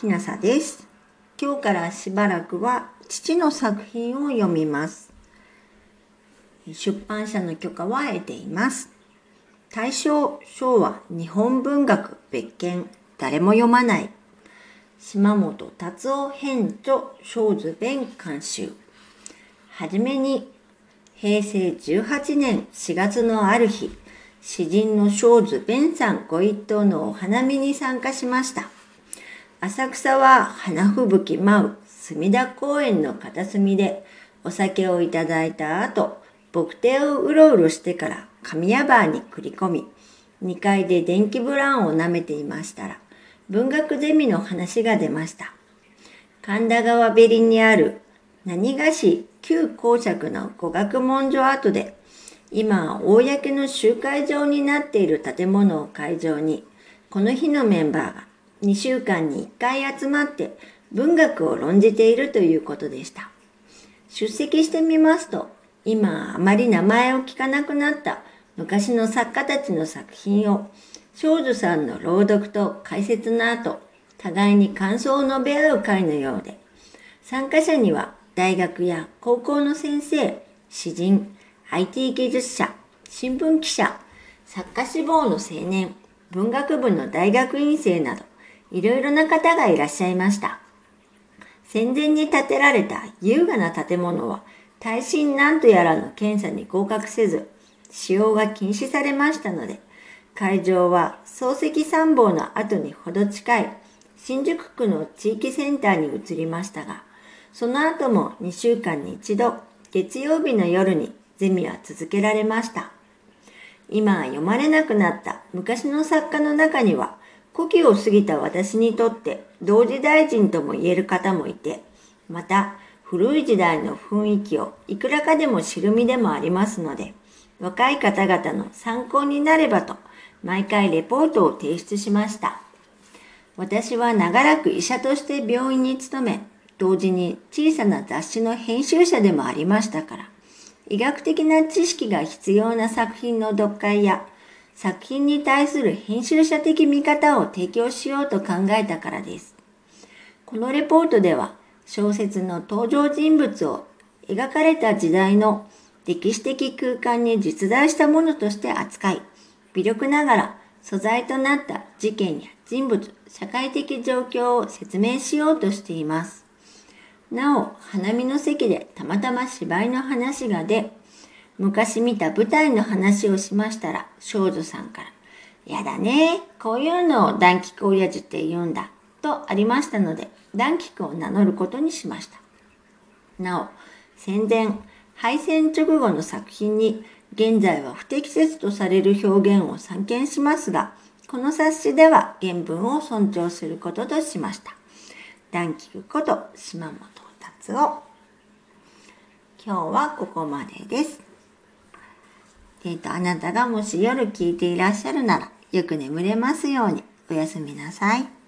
きなさです。今日からしばらくは父の作品を読みます。出版社の許可は得ています。大正昭和日本文学別件誰も読まない島本達夫編著小図弁監修はじめに平成18年4月のある日詩人の小図弁さんご一党のお花見に参加しました。浅草は花吹雪舞う隅田公園の片隅でお酒をいただいた後、牧庭をうろうろしてから神谷バーに繰り込み、2階で電気ブランを舐めていましたら、文学ゼミの話が出ました。神田川べりにある何がし旧公爵の語学文書跡で、今公の集会場になっている建物を会場に、この日のメンバーが2週間に1回集まって文学を論じているということでした。出席してみますと、今あまり名前を聞かなくなった昔の作家たちの作品を少女さんの朗読と解説の後、互いに感想を述べ合う会のようで、参加者には大学や高校の先生、詩人、IT 技術者、新聞記者、作家志望の青年、文学部の大学院生など、いろいろな方がいらっしゃいました。戦前に建てられた優雅な建物は耐震なんとやらの検査に合格せず、使用が禁止されましたので、会場は漱石参謀の後にほど近い新宿区の地域センターに移りましたが、その後も2週間に一度、月曜日の夜にゼミは続けられました。今は読まれなくなった昔の作家の中には、古希を過ぎた私にとって同時大臣とも言える方もいて、また古い時代の雰囲気をいくらかでも知る身でもありますので、若い方々の参考になればと、毎回レポートを提出しました。私は長らく医者として病院に勤め、同時に小さな雑誌の編集者でもありましたから、医学的な知識が必要な作品の読解や作品に対する編集者的見方を提供しようと考えたからです。このレポートでは小説の登場人物を描かれた時代の歴史的空間に実在したものとして扱い、微力ながら素材となった事件や人物、社会的状況を説明しようとしています。なお、花見の席でたまたま芝居の話が出、昔見た舞台の話をしましたら、少女さんから、やだね、こういうのを暖気親父って言うんだ、とありましたので、暖気を名乗ることにしました。なお、戦前、敗戦直後の作品に、現在は不適切とされる表現を散見しますが、この冊子では原文を尊重することとしました。暖気こと島本達夫。今日はここまでです。えっ、ー、と、あなたがもし夜聞いていらっしゃるなら、よく眠れますようにおやすみなさい。